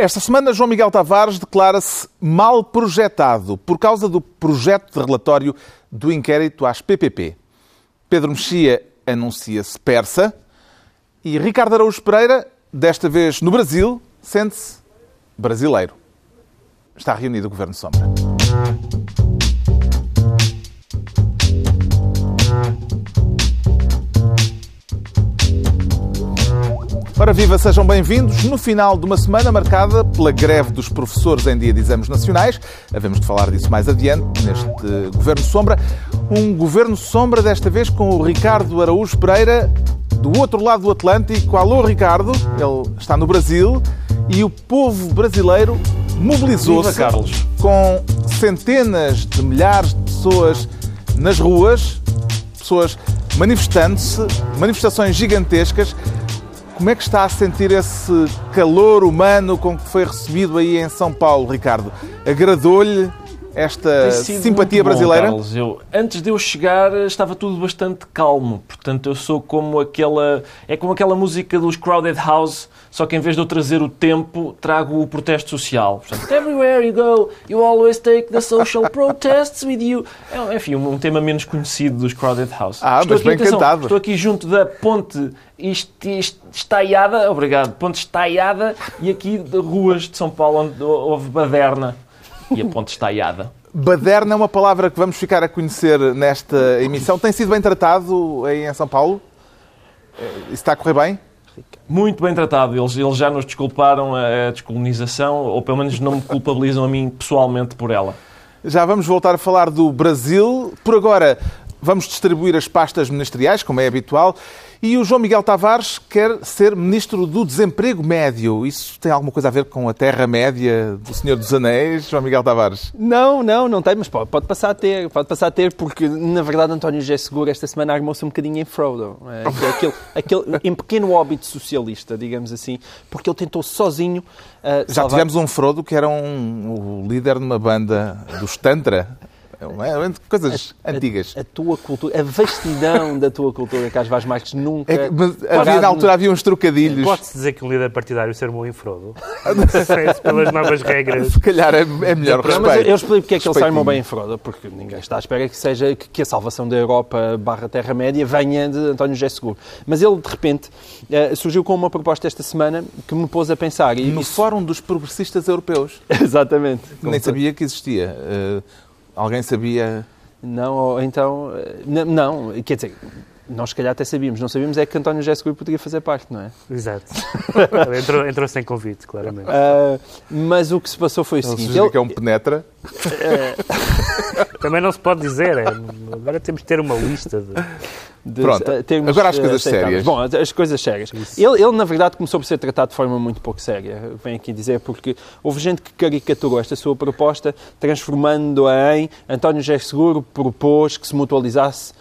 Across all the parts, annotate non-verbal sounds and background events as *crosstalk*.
Esta semana, João Miguel Tavares declara-se mal projetado por causa do projeto de relatório do inquérito às PPP. Pedro Mexia anuncia-se persa e Ricardo Araújo Pereira, desta vez no Brasil, sente-se brasileiro. Está reunido o Governo Sombra. Ora viva, sejam bem-vindos. No final de uma semana marcada pela greve dos professores em dia de exames nacionais, havemos de falar disso mais adiante neste Governo Sombra. Um Governo Sombra, desta vez com o Ricardo Araújo Pereira, do outro lado do Atlântico. Alô, Ricardo, ele está no Brasil e o povo brasileiro mobilizou-se com centenas de milhares de pessoas nas ruas, pessoas manifestando-se, manifestações gigantescas como é que está a sentir esse calor humano com que foi recebido aí em São Paulo, Ricardo? Agradou-lhe esta simpatia bom, brasileira? Carlos. Eu, antes de eu chegar estava tudo bastante calmo. Portanto, eu sou como aquela. É como aquela música dos Crowded House, só que em vez de eu trazer o tempo, trago o protesto social. Portanto, everywhere you go, you always take the social *laughs* protests with you. É, enfim, um, um tema menos conhecido dos Crowded House. Ah, estou mas aqui, bem atenção, cantado. Estou aqui junto da ponte estaiada, obrigado, ponte estaiada, e aqui de ruas de São Paulo onde houve baderna e a ponte estaiada. Baderna é uma palavra que vamos ficar a conhecer nesta emissão. Tem sido bem tratado aí em São Paulo? Isso está a correr bem? Muito bem tratado. Eles, eles já nos desculparam a descolonização, ou pelo menos não me culpabilizam a mim pessoalmente por ela. Já vamos voltar a falar do Brasil. Por agora, vamos distribuir as pastas ministeriais, como é habitual. E o João Miguel Tavares quer ser Ministro do Desemprego Médio. Isso tem alguma coisa a ver com a Terra-média do Senhor dos Anéis, João Miguel Tavares? Não, não, não tem, mas pode, pode passar a ter. Pode passar a ter, porque, na verdade, António José Seguro esta semana armou-se um bocadinho em Frodo. É, aquele, aquele, em pequeno óbito socialista, digamos assim, porque ele tentou sozinho... Uh, Já salvar... tivemos um Frodo que era um, o líder de uma banda dos Tantra. É, coisas a, antigas. A, a, tua cultura, a vastidão da tua cultura, Carlos Vaz Marques, nunca. É, mas havia, na altura havia uns trocadilhos. Pode-se dizer que o líder partidário se armou em Frodo? *laughs* pelas novas regras. Se calhar é, é melhor respeito. Mas eu explico porque é que ele armou bem em Frodo, porque ninguém está à espera que seja que a salvação da Europa barra Terra-média venha de António José Seguro. Mas ele, de repente, eh, surgiu com uma proposta esta semana que me pôs a pensar. E no isso... Fórum dos Progressistas Europeus. *laughs* Exatamente. Nem sabia que existia. Uh, Alguém sabia? Não, então. Não, quer dizer, nós se calhar até sabíamos. Não sabíamos é que António José Seguro poderia fazer parte, não é? Exato. *laughs* entrou, entrou sem convite, claramente. Uh, mas o que se passou foi o seguinte. Ele que é um penetra. Também não se pode dizer. É, agora temos que ter uma lista de. De, Pronto, termos, agora as coisas sérias. Bom, as coisas sérias. Ele, ele, na verdade, começou por ser tratado de forma muito pouco séria, venho aqui dizer, porque houve gente que caricaturou esta sua proposta, transformando-a em António José Seguro propôs que se mutualizasse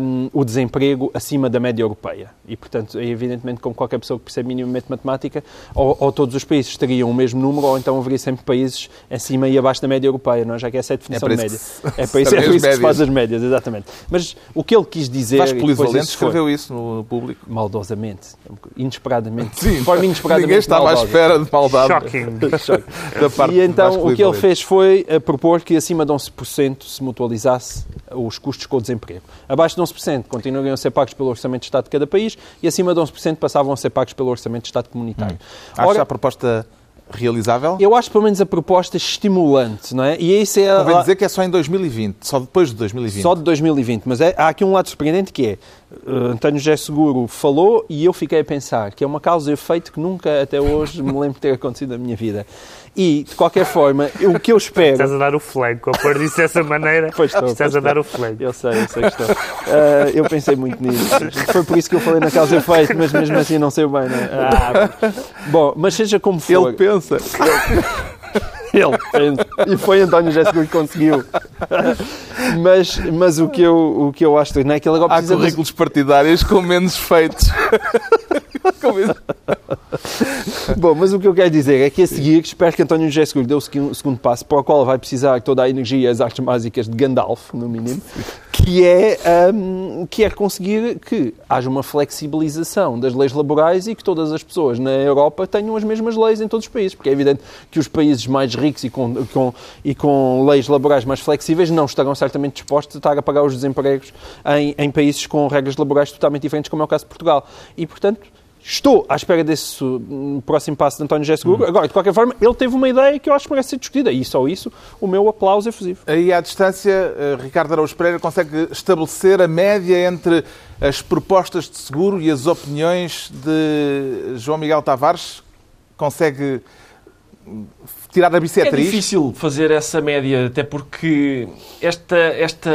um, o desemprego acima da média europeia. E, portanto, evidentemente, como qualquer pessoa que percebe minimamente matemática, ou, ou, todos os países teriam o mesmo número, ou então haveria sempre países acima e abaixo da média europeia, não é? já que essa é a definição é de média. Se, é para *laughs* isso, é para isso que se faz as médias, exatamente. Mas o que ele quis dizer... Vasco Polivalente escreveu foi, isso no público. Maldosamente, inesperadamente. Sim, de forma *laughs* inesperadamente ninguém estava maldosa. à espera de maldade. Shocking. *laughs* da parte e então o que ele fez foi uh, propor que acima de 11% se mutualizasse os custos com o desemprego. Abaixo de 11% continuariam a ser pagos pelo Orçamento de Estado de cada país e acima de 11% passavam a ser pagos pelo Orçamento de Estado comunitário. Hum. Ora, a proposta realizável? Eu acho pelo menos a proposta estimulante, não é? E isso é... Convém dizer que é só em 2020, só depois de 2020. Só de 2020, mas é, há aqui um lado surpreendente que é uh, António José Seguro falou e eu fiquei a pensar que é uma causa e efeito que nunca até hoje me lembro de ter acontecido na minha vida. E, de qualquer forma, o que eu espero... Estás a dar o flanco, ao pôr disso dessa maneira, *laughs* pois estou, estás pois a dar o flanco. Eu sei, eu sei que estou. Uh, eu pensei muito nisso. Foi por isso que eu falei na causa efeito, mas mesmo assim não sei bem, não é? Ah, bom, mas seja como for... Ele pensa. Ele pensa. E foi António Seguro que conseguiu. Mas, mas o, que eu, o que eu acho não é que ele agora Há currículos de... partidários com menos feitos. *laughs* Bom, mas o que eu quero dizer é que a seguir, espero que António José Seguro dê o segundo passo, para o qual vai precisar toda a energia e as artes mágicas de Gandalf, no mínimo, que é, um, que é conseguir que haja uma flexibilização das leis laborais e que todas as pessoas na Europa tenham as mesmas leis em todos os países, porque é evidente que os países mais ricos e com, com, e com leis laborais mais flexíveis não estarão certamente dispostos a estar a pagar os desempregos em, em países com regras laborais totalmente diferentes, como é o caso de Portugal. E, portanto, Estou à espera desse hum, próximo passo de António José Seguro. Hum. Agora, de qualquer forma, ele teve uma ideia que eu acho que merece ser discutida. E só isso, o meu aplauso efusivo. Aí, à distância, eh, Ricardo Araújo Pereira consegue estabelecer a média entre as propostas de seguro e as opiniões de João Miguel Tavares? Consegue tirar a bissetriz? É difícil fazer essa média, até porque esta, esta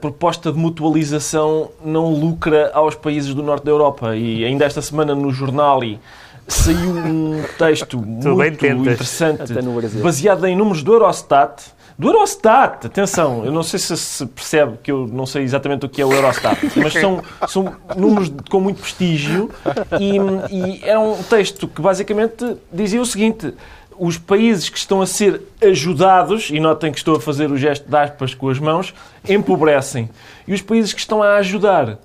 proposta de mutualização não lucra aos países do norte da Europa. E ainda esta semana no jornal saiu um *laughs* texto muito interessante, baseado em números do Eurostat, do Eurostat, atenção, eu não sei se se percebe que eu não sei exatamente o que é o Eurostat, mas são, são números com muito prestígio e, e era um texto que basicamente dizia o seguinte: os países que estão a ser ajudados, e notem que estou a fazer o gesto de aspas com as mãos, empobrecem. E os países que estão a ajudar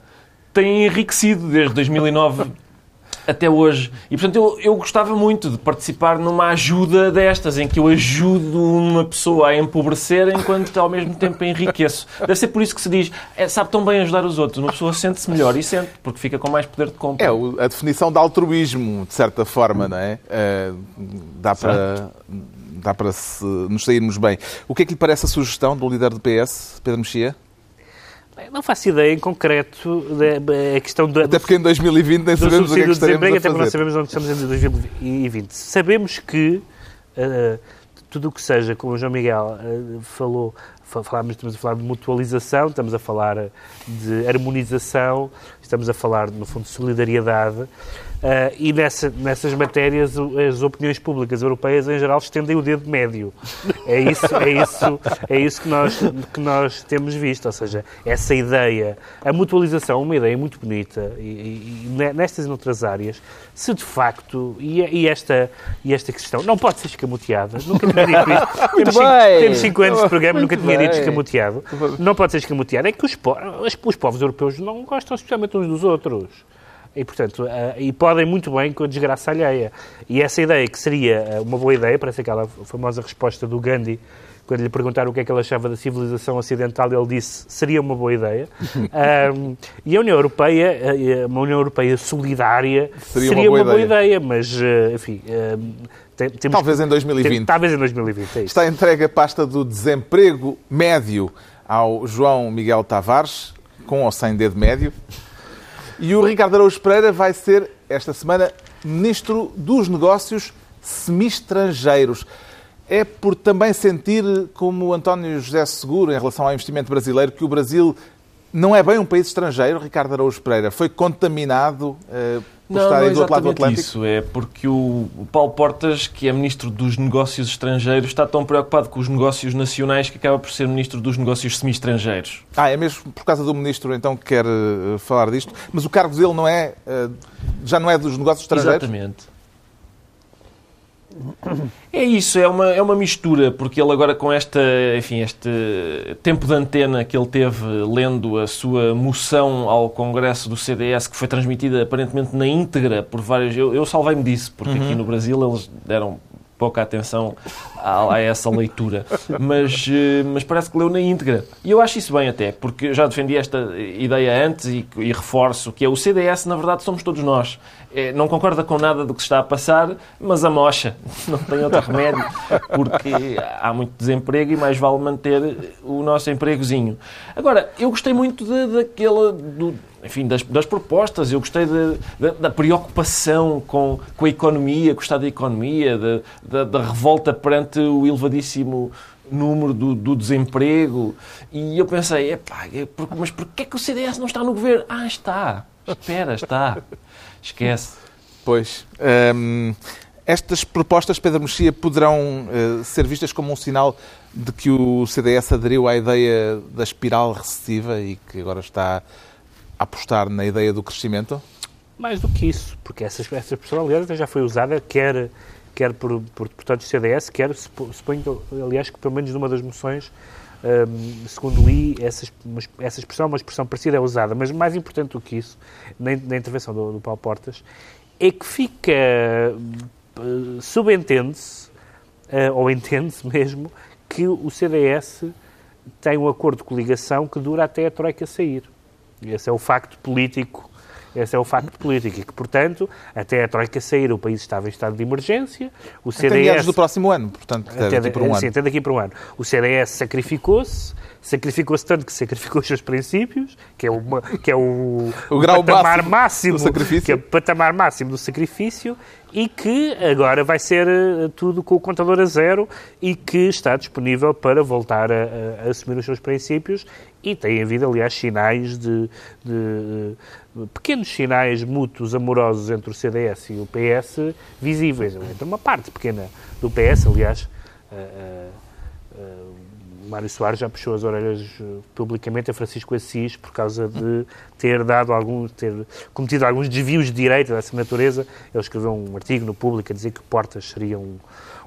têm enriquecido desde 2009 até hoje. E, portanto, eu, eu gostava muito de participar numa ajuda destas, em que eu ajudo uma pessoa a empobrecer enquanto ao mesmo tempo enriqueço. Deve ser por isso que se diz, é, sabe tão bem ajudar os outros. Uma pessoa sente-se melhor e sente, porque fica com mais poder de compra. É a definição de altruísmo, de certa forma, não é? Uh, dá para dá para se, nos sairmos bem. O que é que lhe parece a sugestão do líder do PS, Pedro Mexia? Não faço ideia em concreto da questão da. Até porque em 2020 nem sabemos o que é que estaremos a fazer. Até porque não sabemos onde estamos em 2020. Sabemos que uh, tudo o que seja, como o João Miguel uh, falou, falámos, estamos a falar de mutualização, estamos a falar de harmonização, estamos a falar, no fundo, de solidariedade. Uh, e nessa, nessas matérias as opiniões públicas europeias em geral estendem o dedo médio. É isso, é isso, é isso que, nós, que nós temos visto. Ou seja, essa ideia, a mutualização, uma ideia muito bonita, e, e, nestas e noutras áreas, se de facto, e, e, esta, e esta questão não pode ser escamoteada, nunca tinha dito isto. *laughs* temos, cinco, temos cinco anos de programa, nunca tinha dito escamoteado. Não pode ser escamoteado. É que os, os povos europeus não gostam especialmente uns dos outros. E, portanto, uh, e podem muito bem com a desgraça alheia. E essa ideia que seria eh, uma boa ideia, parece aquela famosa resposta do Gandhi, quando lhe perguntaram o que é que ele achava da civilização ocidental, ele disse seria uma boa ideia. *laughs* um, e a União Europeia, eh, uma União Europeia solidária, seria, seria uma, boa, uma boa ideia. mas, enfim... Tem, temos, talvez em 2020. Tem, talvez em 2020, é. Está entregue a pasta do desemprego médio ao João Miguel Tavares, com ou sem dedo médio. E o Ricardo Araújo Pereira vai ser, esta semana, Ministro dos Negócios Semi-Estrangeiros. É por também sentir, como António José Seguro, em relação ao investimento brasileiro, que o Brasil não é bem um país estrangeiro, Ricardo Araújo Pereira. Foi contaminado uh, por não, estarem não do outro lado do Atlântico? isso. É porque o Paulo Portas, que é Ministro dos Negócios Estrangeiros, está tão preocupado com os negócios nacionais que acaba por ser Ministro dos Negócios Semi-Estrangeiros. Ah, é mesmo por causa do Ministro, então, que quer uh, falar disto. Mas o cargo dele não é, uh, já não é dos negócios estrangeiros? Exatamente. É isso, é uma, é uma mistura, porque ele agora com esta, enfim, este tempo de antena que ele teve lendo a sua moção ao Congresso do CDS, que foi transmitida aparentemente na íntegra por vários... Eu, eu salvei-me disso, porque uhum. aqui no Brasil eles deram pouca atenção a, a, essa leitura. Mas, eh, mas parece que leu na íntegra. E eu acho isso bem até, porque já defendi esta ideia antes e, e reforço que é o CDS, na verdade, somos todos nós. É, não concorda com nada do que está a passar, mas a mocha *laughs* não tem outro remédio, porque há muito desemprego e mais vale manter o nosso empregozinho. Agora, eu gostei muito de, daquele... Do, enfim, das, das propostas. Eu gostei de, de, da preocupação com, com a economia, com o estado da economia, de, da, revolta perante o elevadíssimo número do, do, desemprego. E eu pensei, epá, é mas porquê é que o CDS não está no governo? Ah, está. Espera, está. Esquece. Pois. Hum, estas propostas, Pedro Mexia, poderão uh, ser vistas como um sinal de que o CDS aderiu à ideia da espiral recessiva e que agora está apostar na ideia do crescimento? Mais do que isso, porque essa, essa expressão, aliás, já foi usada, quer, quer por, por deputados do CDS, quer, suponho, aliás, que pelo menos numa das moções, um, segundo li, essa, essa expressão, uma expressão parecida é usada, mas mais importante do que isso, na, na intervenção do, do Paulo Portas, é que fica, uh, subentende-se, uh, ou entende-se *laughs* mesmo, que o CDS tem um acordo de coligação que dura até a Troika sair. Esse é o facto político esse é o facto político e que, portanto, até a Troika sair, o país estava em estado de emergência. O CDS... Até do próximo ano, portanto, até, até daqui por um sim, ano. até daqui por um ano. O CDS sacrificou-se, sacrificou-se tanto que sacrificou os seus princípios, que é, uma, que é o, *laughs* o, grau patamar máximo, máximo do sacrifício. que é o patamar máximo do sacrifício e que agora vai ser eh, tudo com o contador a zero e que está disponível para voltar a, a assumir os seus princípios e tem havido, aliás, sinais de, de, de, pequenos sinais mútuos amorosos entre o CDS e o PS visíveis, entre uma parte pequena do PS, aliás, uh, uh, Mário Soares já puxou as orelhas publicamente a Francisco Assis por causa de ter dado algum, ter cometido alguns desvios de direita dessa natureza. Ele escreveu um artigo no Público a dizer que Portas seria um,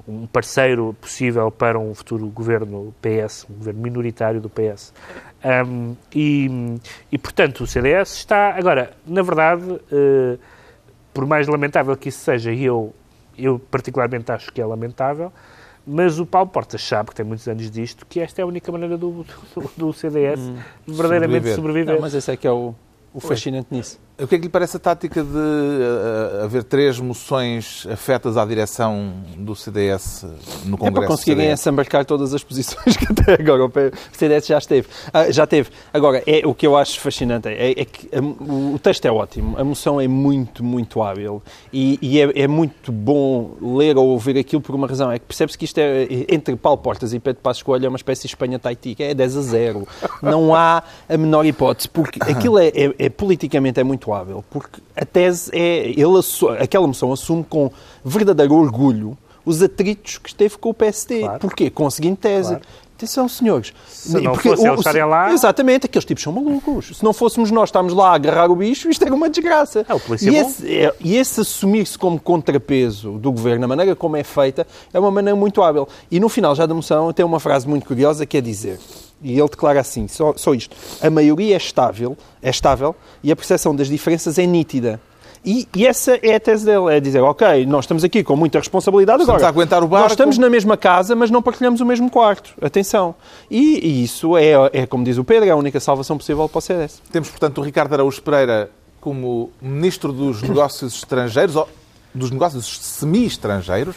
um parceiro possível para um futuro governo PS, um governo minoritário do PS. Um, e, e, portanto, o CDS está. Agora, na verdade, uh, por mais lamentável que isso seja, e eu, eu particularmente acho que é lamentável, mas o Paulo Portas sabe, que tem muitos anos disto, que esta é a única maneira do, do, do CDS hum, verdadeiramente sobreviver. sobreviver. Não, mas esse é que é o, o fascinante nisso. O que é que lhe parece a tática de uh, haver três moções afetas à direção do CDS no Congresso? É para conseguirem assambarcar todas as posições *laughs* que até agora o CDS já esteve. Ah, já teve. Agora, é, o que eu acho fascinante é, é que a, o, texto é ótimo, a moção é muito, muito hábil e, e é, é, muito bom ler ou ouvir aquilo por uma razão. É que percebe-se que isto é, entre Paulo Portas e Pedro Passos Coelho, é uma espécie de Espanha-Taiti, é 10 a 0. Não há a menor hipótese, porque aquilo é, é, é politicamente é muito porque a tese é. Ele, aquela moção assume com verdadeiro orgulho os atritos que esteve com o PSD. Claro. Porquê? Com a seguinte tese. Claro. Atenção, senhores. Se não Porque fosse o, estarem lá... Exatamente, aqueles tipos são malucos. Se não fôssemos nós estarmos lá a agarrar o bicho, isto era uma desgraça. É, o polícia e, é esse, é, e esse assumir-se como contrapeso do governo, a maneira como é feita, é uma maneira muito hábil. E no final já da moção tem uma frase muito curiosa que é dizer e ele declara assim, só, só isto, a maioria é estável, é estável e a percepção das diferenças é nítida. E, e, essa é a tese dele, é dizer, ok, nós estamos aqui com muita responsabilidade estamos agora. Aguentar o barco. Nós estamos na mesma casa, mas não partilhamos o mesmo quarto. Atenção. E, e isso é, é, como diz o Pedro, é a única salvação possível para o CDS. Temos, portanto, o Ricardo Araújo Pereira como Ministro dos *coughs* Negócios Estrangeiros, ou dos Negócios Semi-Estrangeiros,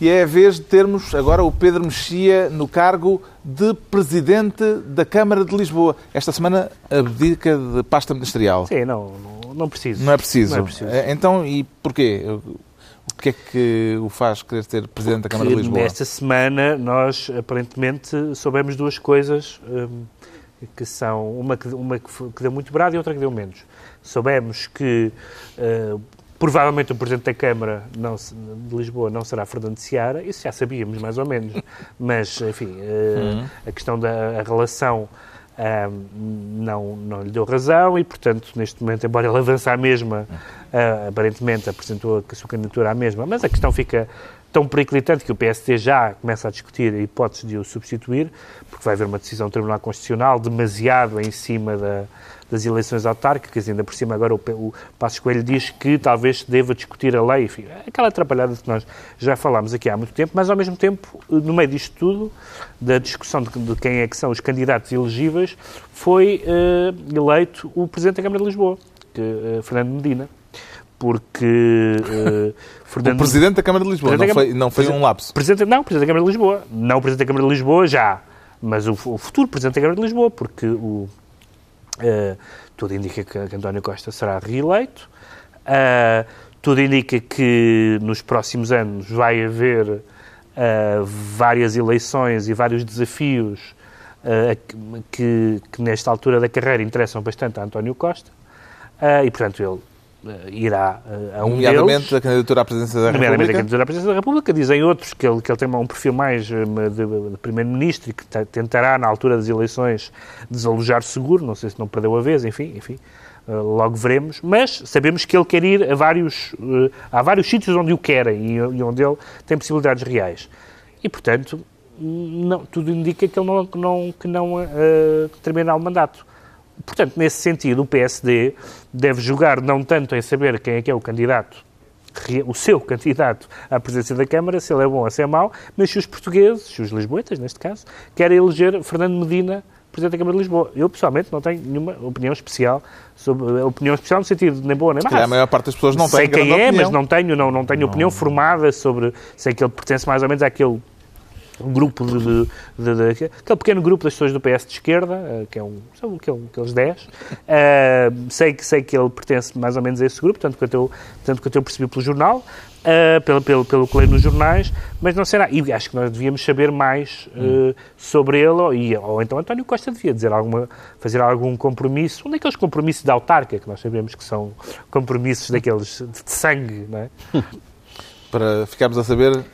e é a vez de termos agora o Pedro Mexia no cargo de Presidente da Câmara de Lisboa. Esta semana abdica de pasta ministerial. Sim, não, não, não preciso. Não é preciso. Não é preciso. É, então, e porquê? O que é que o faz querer ser Presidente da Câmara de Lisboa? Nesta semana nós, aparentemente, soubemos duas coisas hum, que são uma, que, uma que deu muito brado e outra que deu menos. Soubemos que uh, Provavelmente o Presidente da Câmara não, de Lisboa não será Fernando Seara, isso já sabíamos mais ou menos, *laughs* mas, enfim, uhum. a questão da relação um, não, não lhe deu razão e, portanto, neste momento, embora ele avance à mesma, uh, aparentemente apresentou a sua candidatura à mesma, mas a questão fica tão periclitante que o PSD já começa a discutir a hipótese de o substituir, porque vai haver uma decisão do Tribunal Constitucional demasiado em cima da, das eleições autárquicas, ainda por cima agora o, o Passos Coelho diz que talvez se deva discutir a lei, enfim, aquela atrapalhada que nós já falámos aqui há muito tempo, mas ao mesmo tempo, no meio disto tudo, da discussão de, de quem é que são os candidatos elegíveis, foi uh, eleito o Presidente da Câmara de Lisboa, que, uh, Fernando Medina porque uh, *laughs* Fernando... O Presidente da Câmara de Lisboa, não foi, não foi um lapso. Presidente, não, Presidente da Câmara de Lisboa. Não o Presidente da Câmara de Lisboa, já. Mas o, o futuro Presidente da Câmara de Lisboa, porque o, Uh, tudo indica que, António Costa será reeleito. Uh, tudo indica que nos próximos anos vai haver uh, várias eleições e vários desafios que, que, nesta altura da carreira interessam bastante a António Costa. e, portanto, ele eh, irá uh, a um Nomeadamente deles. a candidatura à presidência da República. A candidatura à presidência da República. Dizem outros que ele, que ele tem um perfil mais de, de primeiro-ministro e que tentará, na altura das eleições, desalojar seguro. Não sei se não perdeu a vez, enfim, enfim. logo veremos, mas sabemos que ele quer ir a vários, há vários sítios onde o querem e onde ele tem possibilidades reais. E, portanto, não, tudo indica que ele não, não, que não uh, termina o mandato. Portanto, nesse sentido, o PSD deve jogar não tanto em saber quem é que é o candidato, o seu candidato à presidência da Câmara, se ele é bom ou se é mau, mas se os portugueses, se os lisboetas, neste caso, querem eleger Fernando Medina Presidente da Câmara de Lisboa. Eu, pessoalmente, não tenho nenhuma opinião especial sobre opinião especial no sentido nem boa nem má. A maior parte das pessoas não sei tem quem é, opinião. mas não tenho, não, não tenho não. opinião formada sobre. Sei que ele pertence mais ou menos àquele um grupo de, de, de, de, aquele pequeno grupo das pessoas do PS de esquerda, uh, que é um, são aquele, aqueles 10, uh, *laughs* sei, que, sei que ele pertence mais ou menos a esse grupo, tanto quanto eu, tanto quanto eu percebi pelo jornal, uh, pelo, pelo, pelo que leio nos jornais, mas não será. E acho que nós devíamos saber mais hum. sobre ele, ou, e, ou então António Costa devia dizer alguma, fazer algum compromisso, um daqueles compromissos da autarca, que nós sabemos que são compromissos daqueles de sangue, não é? *laughs* Para ficarmos a saber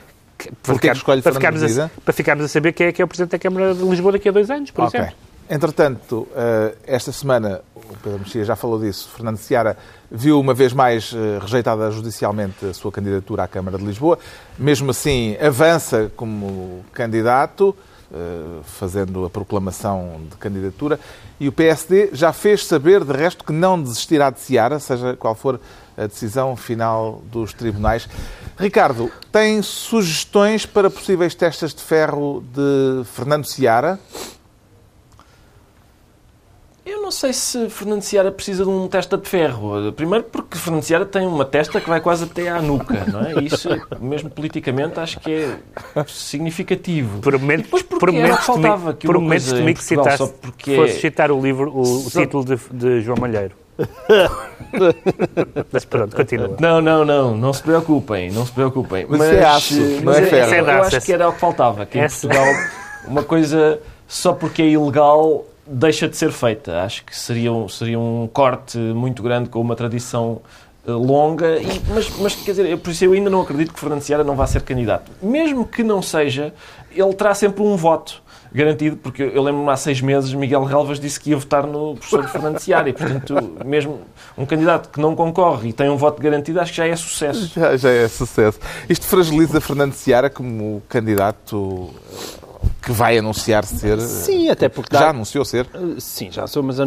para, ficar, escolhe para, ficarmos a, para ficarmos a saber quem é que é o Presidente da Câmara de Lisboa daqui a dois anos, por okay. exemplo. Entretanto, eh, esta semana, o Pedro Mexia já falou disso, Fernando Seara viu uma vez mais eh, rejeitada judicialmente a sua candidatura à Câmara de Lisboa. Mesmo assim, avança como candidato, eh, fazendo a proclamação de candidatura. E o PSD já fez saber, de resto, que não desistirá de Seara, seja qual for a decisão final dos tribunais. Ricardo, tem sugestões para possíveis testas de ferro de Fernando Seara? Eu não sei se Fernando Seara precisa de um testa de ferro. Primeiro porque Fernando Seara tem uma testa que vai quase até à nuca, não é? Isso, mesmo politicamente, acho que é significativo. Por momento, depois porque por era que faltava que por momentos que citaste, porque... fosse citar o livro, o, o título de, de João Malheiro. *laughs* mas pronto, continua. Não, não, não, não se preocupem, não se preocupem. Mas, mas é aço, não é ferro. É eu acho que era o que faltava, que em Portugal *laughs* uma coisa só porque é ilegal deixa de ser feita. Acho que seria um, seria um corte muito grande com uma tradição eh, longa, e, mas, mas quer dizer, por isso eu ainda não acredito que Fernando Seara não vá ser candidato. Mesmo que não seja, ele terá sempre um voto garantido, porque eu lembro-me há seis meses Miguel Relvas disse que ia votar no professor Fernando e, portanto, mesmo um candidato que não concorre e tem um voto garantido, acho que já é sucesso. Já, já é sucesso. Isto fragiliza Fernando Seara como candidato que vai anunciar ser. Sim, até porque. Já dá... anunciou ser? Sim, já sou, mas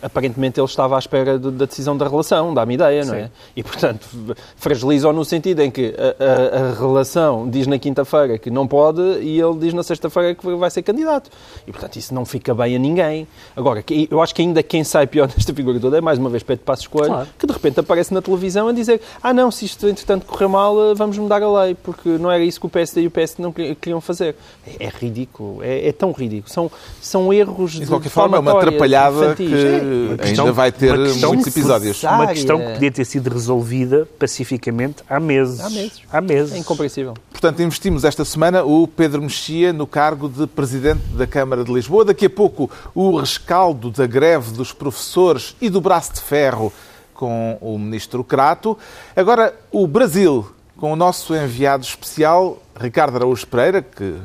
aparentemente ele estava à espera da decisão da relação, dá-me ideia, não é? Sim. é? E portanto, fragilizam no sentido em que a, a, a relação diz na quinta-feira que não pode e ele diz na sexta-feira que vai ser candidato. E portanto, isso não fica bem a ninguém. Agora, eu acho que ainda quem sai pior *laughs* desta figura toda é mais uma vez Pedro Passos Coelho, claro. que de repente aparece na televisão a dizer: ah, não, se isto entretanto correr mal, vamos mudar a lei, porque não era isso que o PSD e o PS não queriam fazer. É, é ridículo ridículo. É, é, tão ridículo. São, são erros de, de qualquer forma, é uma atrapalhada que é. questão, ainda vai ter muitos episódios. Uma questão que podia ter sido resolvida pacificamente há meses. Há meses. Há meses. É incompreensível. Portanto, investimos esta semana o Pedro Mexia no cargo de Presidente da Câmara de Lisboa. Daqui a pouco, o rescaldo da greve dos professores e do braço de ferro com o Ministro Crato. Agora, o Brasil, com o nosso enviado especial, Ricardo Araújo Pereira, que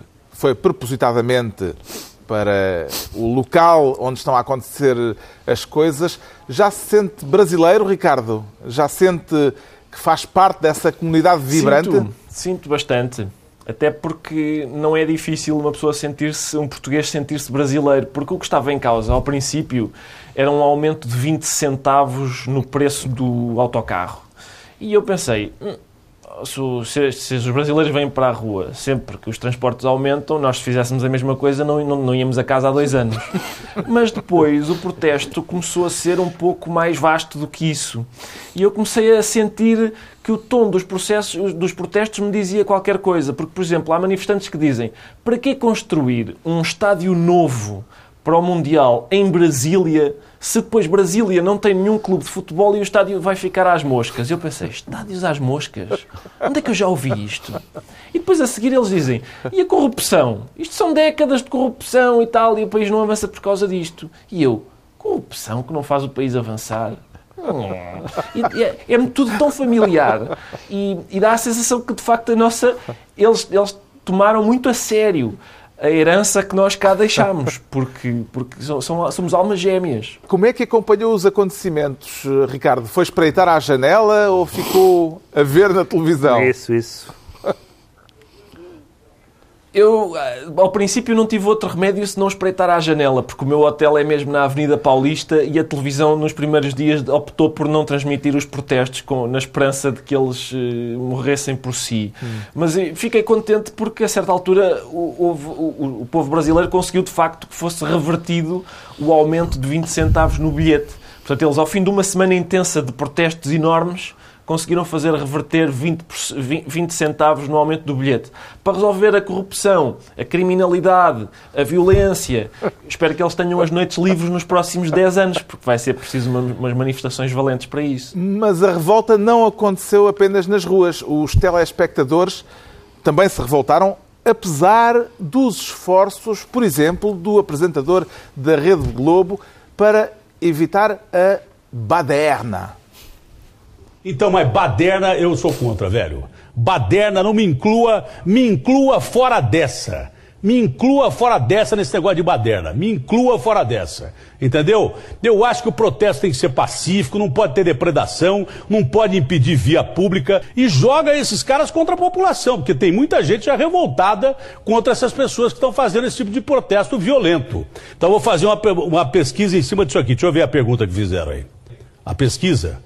foi propositadamente para o local onde estão a acontecer as coisas. Já se sente brasileiro, Ricardo? Já sente que faz parte dessa comunidade vibrante? Sinto, sinto bastante. Até porque não é difícil uma pessoa sentir-se, um português sentir-se brasileiro, porque o que estava em causa ao princípio era um aumento de 20 centavos no preço do autocarro. E eu pensei, hum, se, os brasileiros vêm para a rua sempre que os transportes aumentam, nós se fizéssemos a mesma coisa não, não, não íamos a casa há dois anos. *laughs* Mas depois o protesto começou a ser um pouco mais vasto do que isso. E eu comecei a sentir que o tom dos, processos, dos protestos me dizia qualquer coisa. Porque, por exemplo, há manifestantes que dizem para que construir um estádio novo para o Mundial em Brasília se depois Brasília não tem nenhum clube de futebol e o estádio vai ficar às moscas. Eu pensei, estádios às moscas? Onde é que eu já ouvi isto? E depois a seguir eles dizem, e a corrupção? Isto são décadas de corrupção e tal, e o país não avança por causa disto. E eu, corrupção que não faz o país avançar? É, é, tudo tão familiar e, e, dá a sensação que de facto a nossa eles, eles tomaram muito a sério a herança que nós cá deixámos, *laughs* porque, porque somos almas gêmeas. Como é que acompanhou os acontecimentos, Ricardo? Foi espreitar à janela ou ficou a ver na televisão? Isso, isso. Eu, eh, ao princípio, não tive outro remédio se não espreitar à janela, porque o meu hotel é mesmo na Avenida Paulista e a televisão, nos primeiros dias, optou por não transmitir os protestos com, na esperança de que eles uh, morressem por si. Hum. Mas uh, fiquei contente porque, a certa altura, o, o, o, o povo brasileiro conseguiu, de facto, que fosse revertido o aumento de 20 centavos no bilhete. Portanto, eles, ao fim de uma semana intensa de protestos enormes, conseguiram fazer reverter 20, 20 centavos no aumento do bilhete. Para resolver a corrupção, a criminalidade, a violência. Espero que eles tenham as noites livres nos próximos 10 anos, porque vai ser preciso umas manifestações valentes para isso. Mas a revolta não aconteceu apenas nas ruas. Os telespectadores também se revoltaram, apesar dos esforços, por exemplo, do apresentador da Rede Globo para evitar a baderna. Então, mas baderna eu sou contra, velho. Baderna não me inclua, me inclua fora dessa. Me inclua fora dessa nesse negócio de baderna. Me inclua fora dessa. Entendeu? Eu acho que o protesto tem que ser pacífico, não pode ter depredação, não pode impedir via pública e joga esses caras contra a população, porque tem muita gente já revoltada contra essas pessoas que estão fazendo esse tipo de protesto violento. Então, vou fazer uma, uma pesquisa em cima disso aqui. Deixa eu ver a pergunta que fizeram aí. A pesquisa.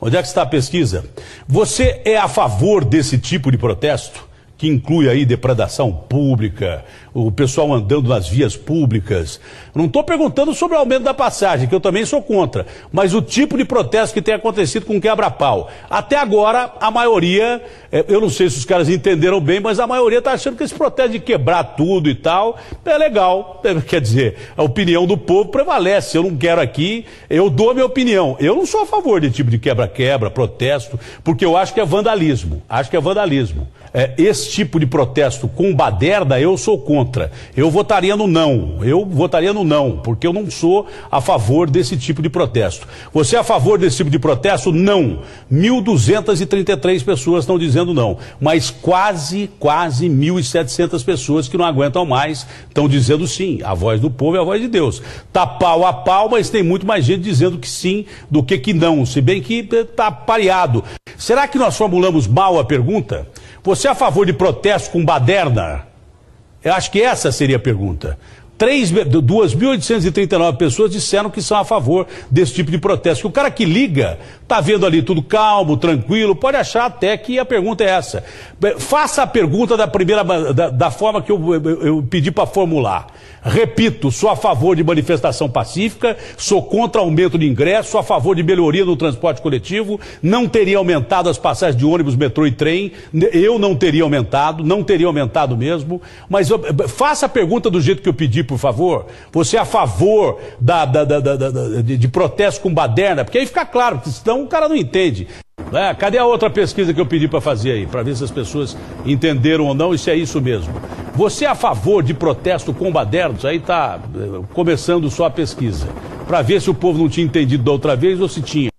Onde é que está a pesquisa? Você é a favor desse tipo de protesto? Que inclui aí depredação pública, o pessoal andando nas vias públicas. Não estou perguntando sobre o aumento da passagem, que eu também sou contra, mas o tipo de protesto que tem acontecido com quebra-pau. Até agora, a maioria, é, eu não sei se os caras entenderam bem, mas a maioria está achando que esse protesto de quebrar tudo e tal é legal. *laughs* Quer dizer, a opinião do povo prevalece. Eu não quero aqui, eu dou a minha opinião. Eu não sou a favor de tipo de quebra-quebra, protesto, porque eu acho que é vandalismo. Acho que é vandalismo. É, esse tipo de protesto com baderna, eu sou contra. Eu votaria no não. Eu votaria no não, porque eu não sou a favor desse tipo de protesto. Você é a favor desse tipo de protesto? Não. 1.233 pessoas estão dizendo não. Mas quase, quase 1.700 pessoas que não aguentam mais estão dizendo sim. A voz do povo é a voz de Deus. Tá pau a pau, mas tem muito mais gente dizendo que sim do que que não. Se bem que está pareado. Será que nós formulamos mal a pergunta? Você é a favor de protesto com baderna? Eu acho que essa seria a pergunta. 2.839 pessoas disseram que são a favor desse tipo de protesto. o cara que liga, está vendo ali tudo calmo, tranquilo, pode achar até que a pergunta é essa. Faça a pergunta da primeira da, da forma que eu, eu, eu pedi para formular. Repito, sou a favor de manifestação pacífica, sou contra aumento de ingresso, sou a favor de melhoria no transporte coletivo, não teria aumentado as passagens de ônibus, metrô e trem, eu não teria aumentado, não teria aumentado mesmo, mas eu, faça a pergunta do jeito que eu pedi, por favor. Você é a favor da, da, da, de, de protesto com baderna? Porque aí fica claro, senão o cara não entende. É, cadê a outra pesquisa que eu pedi para fazer aí, para ver se as pessoas entenderam ou não e se é isso mesmo? Você é a favor de protesto com badernos? Aí está eh, começando só a pesquisa, para ver se o povo não tinha entendido da outra vez ou se tinha.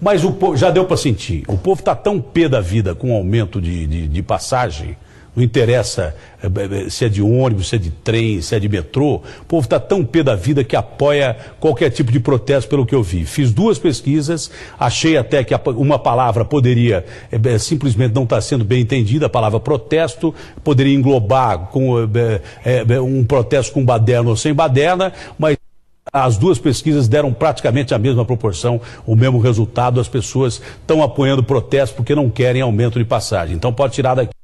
Mas o povo, já deu para sentir, o povo está tão pé da vida com o aumento de, de, de passagem não interessa eh, se é de ônibus, se é de trem, se é de metrô. O povo está tão pé da vida que apoia qualquer tipo de protesto, pelo que eu vi. Fiz duas pesquisas, achei até que uma palavra poderia é, simplesmente não estar tá sendo bem entendida, a palavra protesto, poderia englobar com, é, é, um protesto com baderna ou sem baderna, mas. As duas pesquisas deram praticamente a mesma proporção, o mesmo resultado. As pessoas estão apoiando o protesto porque não querem aumento de passagem. Então pode tirar daqui.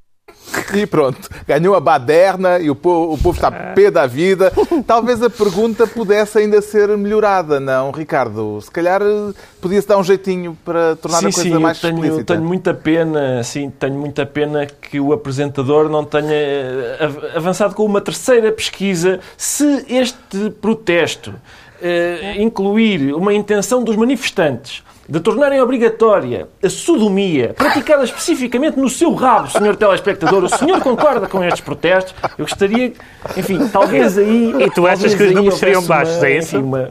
E pronto, ganhou a baderna e o povo, o povo está pé da vida. Talvez a pergunta pudesse ainda ser melhorada, não, Ricardo? Se calhar eh, podia-se dar um jeitinho para tornar sim, a coisa sim, mais tenho, explícita. tenho muita pena, sim, tenho muita pena que o apresentador não tenha eh, avançado com uma terceira pesquisa. Se este protesto uh, incluir uma intenção dos manifestantes de tornarem obrigatória a sodomia praticada especificamente no seu rabo, senhor telespectador, o senhor concorda com estes protestos? Eu gostaria, enfim, talvez aí... E tu achas que os números seriam baixos, é isso? Enfim, uma,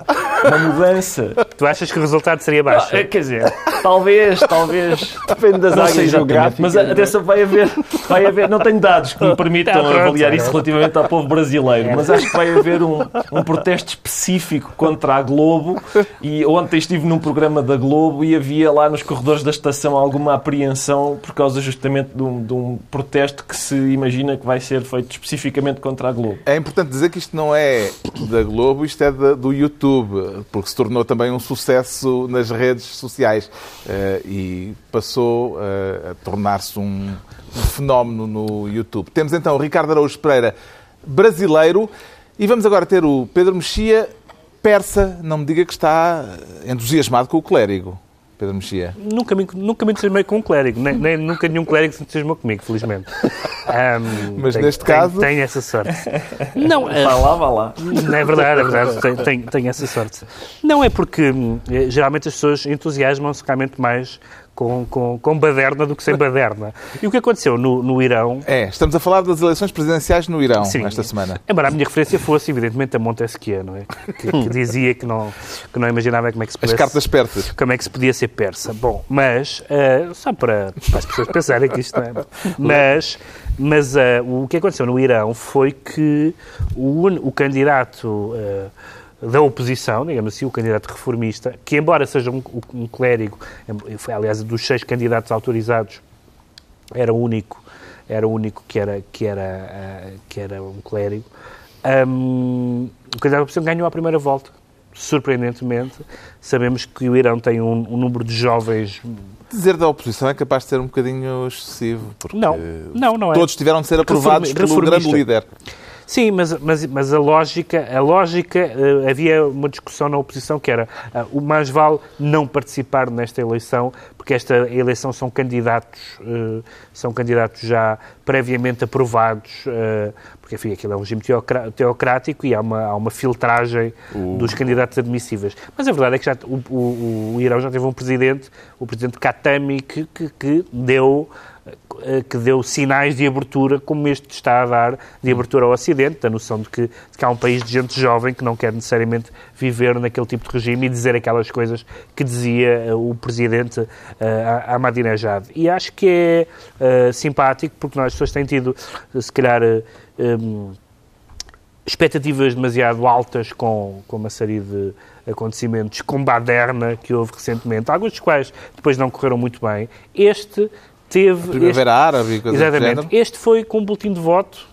uma mudança. Tu achas que o resultado seria baixo? Ah, quer dizer, talvez, *laughs* talvez. Depende das Não áreas geográficas. mas atenção, vai haver, vai haver, não tenho dados que me permitam Tá, avaliar é. isso relativamente ao povo brasileiro, mas acho que vai haver um, um protesto específico contra a Globo e ontem estive num programa da Globo e havia lá nos corredores da estação alguma apreensão por causa justamente de um, de um protesto que se imagina que vai ser feito especificamente contra a Globo. É importante dizer que isto não é da Globo, isto é da- do YouTube, porque se tornou também um sucesso nas redes sociais eh, e passou eh, a tornar-se um, um fenómeno no YouTube. Temos então o Ricardo Araújo Pereira, brasileiro, e vamos agora ter o Pedro Mexia, persa. Não me diga que está entusiasmado com o clérigo. Pedro Mexia. Nunca me, nunca me entusiasmei com um clérigo, nem, nem- nunca nenhum clérigo se entusiasmou comigo, felizmente. Ahm, Mas tenho- neste tenho- caso- Tenho essa sorte. Não, é, Vá lá, vá lá. Não é verdade, é verdade, *laughs* tenho, tenho, tenho essa sorte. Não é porque eh, geralmente as pessoas entusiasmam-se realmente mais com, com, com baderna do que sem baderna. E o que aconteceu no, no Irão, É, estamos a falar das eleições presidenciais no Irão Sim. esta semana. embora a minha referência fosse evidentemente a Montesquieu, não é? Que, que dizia que não, que não imaginava como é que se As pudesse- cartas persas. como é que se podia ser persa. Bom, mas, eh, só para, para as pessoas pensarem que isto não é. Mas, mas eh, o que aconteceu no Irão foi que o, o candidato eh, da oposição, digamos assim, o candidato reformista, que embora seja um, um clérigo, foi aliás dos seis candidatos autorizados, era o único, era o único que era, que era, eh, que era um clérigo, hum, o candidato da oposição ganhou a primeira volta. Surpreendentemente, sabemos que o Irão tem um, um número de jovens. Dizer da oposição é capaz de ser um bocadinho excessivo, porque Não, não, não é. todos tiveram de ser aprovados Reformi- pelo grande líder. Sim, mas, mas, mas a lógica, a lógica eh, havia uma discussão na oposição que era ah, o mais vale não participar nesta eleição, porque esta eleição são candidatos, eh, são candidatos já previamente aprovados, porque enfim, aquilo é um regime teocrático e há uma, há uma filtragem dos candidatos admissíveis. Mas a verdade é que já, o, o- o Irão já teve um presidente, o presidente Khatami, que, que, que deu que deu sinais de abertura, como este está a dar, de abertura ao Ocidente, da noção de que, de que há um país de gente jovem que não quer necessariamente viver naquele tipo de regime e dizer aquelas coisas que dizia eh, o presidente eh, Ahmadinejad. E acho que é eh, simpático, porque nós pessoas têm tido, eh, se calhar, eh, em, expectativas demasiado altas com, com uma série de acontecimentos com baderna que houve recentemente, alguns dos quais depois não correram muito bem. Este teve... Primavera Árabe e coisas do Exatamente. Este foi com um boletim de voto.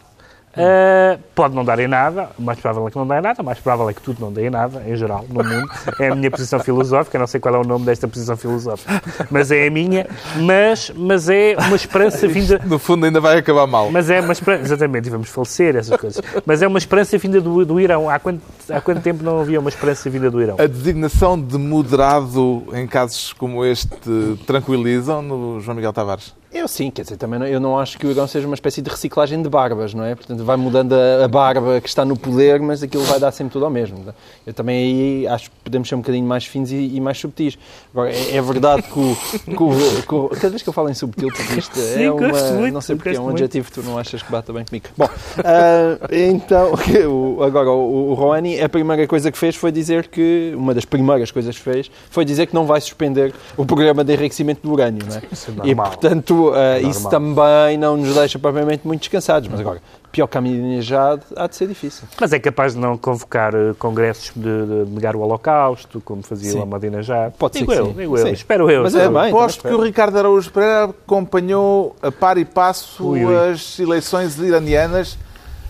Uh, pode não dar em nada, o mais provável é que não dê em nada, o mais provável é que tudo não dê em nada, em geral, no mundo. É a minha posição *laughs* filosófica, não sei qual é o nome desta posição filosófica, mas é a minha. Mas, mas é uma esperança vinda. No fundo ainda vai acabar mal. Mas é uma esperança, exatamente, e vamos falecer, essas coisas. Mas é uma esperança vinda do, do Irão. Há quanto, há quanto tempo não havia uma esperança vinda do Irão? A designação de moderado em casos como este tranquilizam no João Miguel Tavares? Eu sim, quer dizer, também não, eu não acho que o Irão seja uma espécie de reciclagem de barbas, não é? Portanto, vai mudando a, a barba que está no poder, mas aquilo vai dar sempre tudo ao mesmo. é? Eu também aí acho que podemos ser um bocadinho mais finos e, e mais subtis. Agora, é, é verdade que o, que o- que o- Cada vez que eu falo em subtil, porque isto Sim, é gosto uma... muito, não sei porque é um muito. adjetivo que tu não achas que bata bem comigo. Bom, ah, então, *laughs* o- agora, o, o Rouhani, a primeira coisa que fez foi dizer que... Uma das primeiras coisas que fez foi dizer que não vai suspender o programa de enriquecimento do urânio, não é? Isso é E, normal. Portanto, ah, isso também não nos deixa propriamente muito descansados. Mas agora, pior que a Ahmadinejad, há de ser difícil. Mas é capaz de não convocar eh, congressos de, de negar o Holocausto, como fazia Ahmadinejad. Pode ser digo que eu, sim. digo eu. Sim. Espero eu. Mas é bem. Aposto que o Ricardo Araújo Pereira acompanhou a par e passo Ui, ui. as eleições iranianas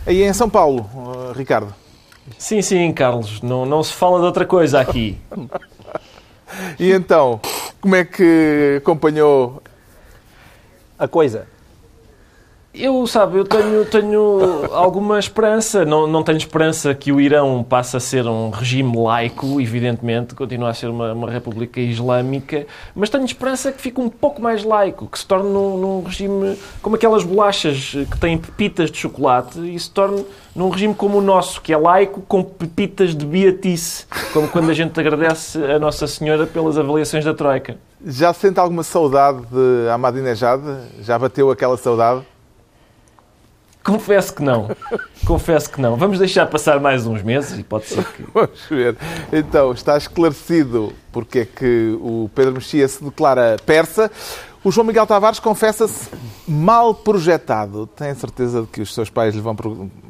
aí em São Paulo. Uh, Ricardo. Sim, sim, Carlos, não, não se fala de outra coisa aqui. *laughs* E então, como é que acompanhou? A coisa. Eu, sabe, eu tenho, tenho alguma esperança. Não, não tenho esperança que o Irão passe a ser um regime laico, evidentemente, continua a ser uma, uma república islâmica, mas tenho esperança que fique um pouco mais laico, que se torne num, num regime como aquelas bolachas que têm pepitas de chocolate e se torne num regime como o nosso, que é laico, com pepitas de beatice, como quando a gente agradece a Nossa Senhora pelas avaliações da Troika. Já sente alguma saudade de Ahmadinejad? Já bateu aquela saudade? Confesso que não. Confesso que não. Vamos deixar passar mais uns meses e pode ser que. Vamos ver. Então, está esclarecido porque é que o Pedro Mexia se declara persa. O João Miguel Tavares confessa-se mal projetado. Tem certeza de que os seus pais lhe vão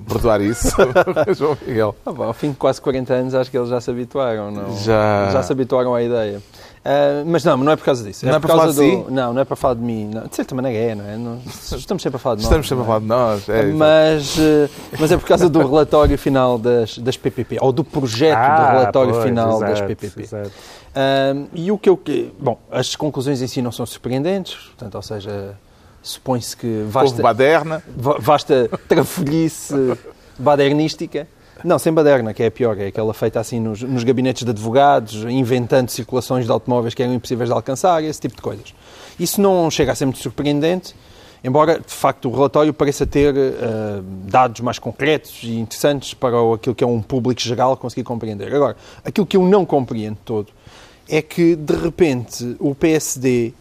perdoar isso, *laughs* João Miguel? Ah, bom, ao fim de quase 40 anos, acho que eles já se habituaram, não? Já. Já se habituaram à ideia. Uh, mas não, não é por causa disso. Não é, é por causa causa do... Si? Não, não é para falar de mim. Não. De certa maneira é, não é? Não... Estamos sempre a falar de nós. Estamos sempre é? a falar de nós. É, mas, uh, mas é por causa do relatório final das, das PPP, ou do projeto ah, do relatório pois, final exato, das PPP. Exato. Uh, e o que eu... Bom, as conclusões em si não são surpreendentes, portanto, ou seja, supõe-se que vasta... baderna. Vasta trafolhice badernística. Não, sem baderna, que é a pior, é aquela feita assim nos, nos, gabinetes de advogados, inventando circulações de automóveis que eram impossíveis de alcançar, esse tipo de coisas. Isso não chega a ser muito surpreendente, embora, de facto, o relatório pareça ter uh, dados mais concretos e interessantes para o, aquilo que é um público geral conseguir compreender. Agora, aquilo que eu não compreendo todo é que, de repente, o PSD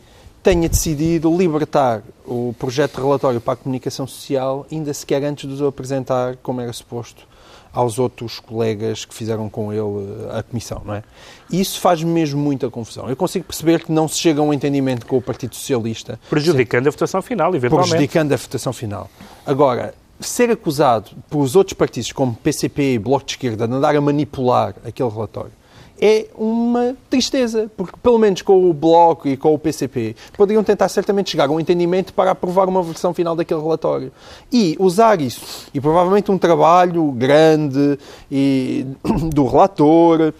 tenha decidido libertar o projeto de relatório para a comunicação social, ainda sequer antes de o apresentar como era suposto aos outros colegas que fizeram com ele eh, a comissão, não é? Isso faz mesmo muita confusão. Eu consigo perceber que não se chega a um entendimento com o Partido Socialista. Prejudicando a votação final, eventualmente. Prejudicando a votação final. Agora, ser acusado pelos outros partidos, como PCP e Bloco de Esquerda, de andar a manipular aquele relatório, é uma tristeza, porque pelo menos com o Bloco e com o PCP poderiam tentar certamente chegar a um entendimento para aprovar uma versão final daquele relatório. E usar isso, e provavelmente um trabalho grande e, *coughs* do relator,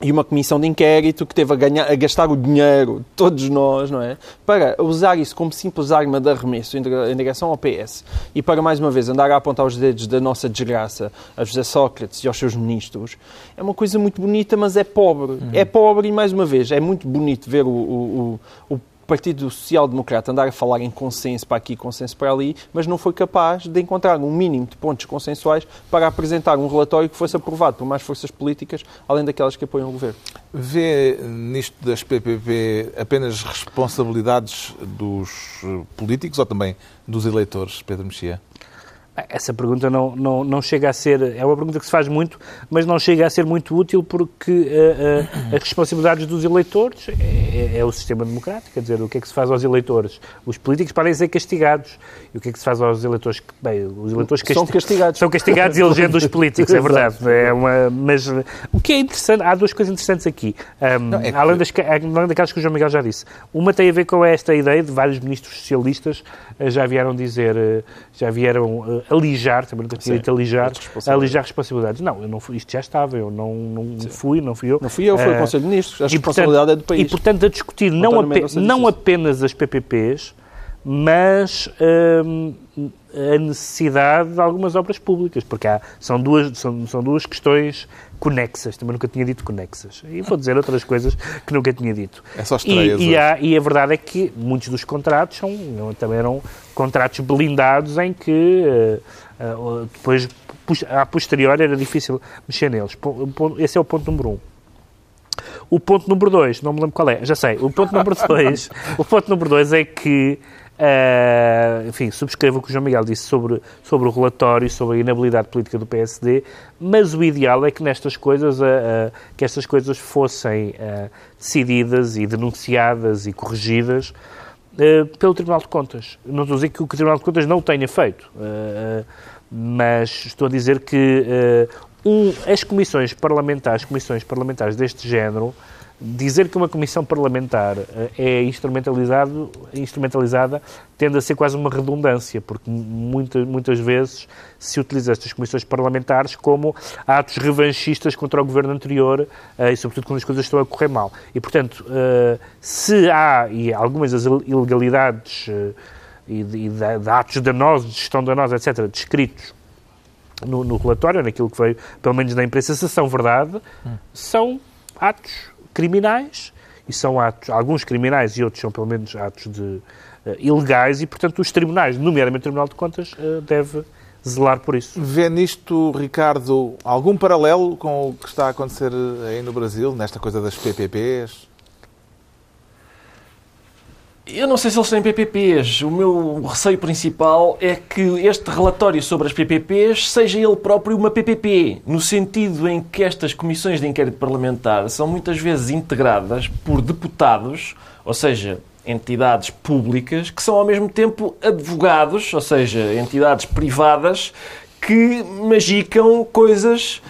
e uma comissão de inquérito que teve a, ganhar, a gastar o dinheiro, todos nós, não é? Para usar isso como simples arma de arremesso em direção ao PS e para, mais uma vez, andar a apontar os dedos da nossa desgraça a José Sócrates e aos seus ministros, é uma coisa muito bonita, mas é pobre. Uhum. É pobre e, mais uma vez, é muito bonito ver o, o, o Partido Social Democrata andar a falar em consenso para aqui, consenso para ali, mas não foi capaz de encontrar um mínimo de pontos consensuais para apresentar um relatório que fosse aprovado por mais forças políticas, além daquelas que apoiam o governo. Vê nisto das PPP apenas responsabilidades dos políticos ou também dos eleitores, Pedro Mexia? Essa pergunta não, não, não chega a ser. É uma pergunta que se faz muito, mas não chega a ser muito útil porque uh, uh, as responsabilidades dos eleitores é, é, é, o sistema democrático. Quer dizer, o que é que se faz aos eleitores? Os políticos podem ser castigados. E o que é que se faz aos eleitores? Bem, os eleitores casti... são castigados. São castigados elegendo os políticos, é verdade. *laughs* É uma, mas o que é interessante, há duas coisas interessantes aqui. Um, não, é que... além, das, além daquelas que o João Miguel já disse. Uma tem a ver com esta ideia de vários ministros socialistas uh, já vieram dizer, já vieram alijar, também nunca tinha dito alijar, alijar responsabilidades. Não, eu não fui, isto já estava, eu não, não fui, não fui eu. Não fui eu, foi o Conselho de Ministros, a responsabilidade portanto, é do país. E, portanto, a discutir não, ape, não apenas as PPPs, mas hum, a necessidade de algumas obras públicas, porque há, são, duas, são, são duas questões conexas, também nunca tinha dito conexas. E vou dizer outras coisas que nunca tinha dito. É só estreias. E, e, há, e a verdade é que muitos dos contratos são, também eram contratos blindados em que uh, uh, depois, a posteriori, era difícil mexer neles. Esse é o ponto número um. O ponto número dois, não me lembro qual é, já sei. O ponto número *laughs* dois, o ponto número dois é que Uh, enfim, subscrevo o que o João Miguel disse sobre, sobre o relatório, sobre a inabilidade política do PSD, mas o ideal é que nestas coisas, uh, uh, que estas coisas fossem decididas e denunciadas e corrigidas pelo Tribunal de Contas. Não estou a dizer que o Tribunal de Contas não o tenha feito, mas estou a dizer que um, as comissões parlamentares, comissões parlamentares deste género, dizer que uma comissão parlamentar eh, é instrumentalizado, instrumentalizada tende a ser quase uma redundância, porque muitas, muitas vezes se utiliza estas comissões parlamentares como atos revanchistas contra o governo anterior eh, e, sobretudo, quando as coisas estão a correr mal. E, portanto, eh, se há e algumas das ilegalidades e de, de, de atos danosos, de gestão danosa, etc., descritos no, no relatório, naquilo que veio, pelo menos na imprensa, se são verdade, hum. são atos criminais, e são atos, alguns criminais e outros são pelo menos atos de, uh, ilegais, e portanto os tribunais, nomeadamente o Tribunal de Contas, uh, deve zelar por isso. Vê nisto, Ricardo, algum paralelo com o que está a acontecer aí no Brasil, nesta coisa das PPPs? Eu não sei se eles têm PPPs. O meu receio principal é que este relatório sobre as PPPs seja ele próprio uma PPP, no sentido em que estas comissões de inquérito parlamentar são muitas vezes integradas por deputados, ou seja, entidades públicas, que são ao mesmo tempo advogados, ou seja, entidades privadas que magicam coisas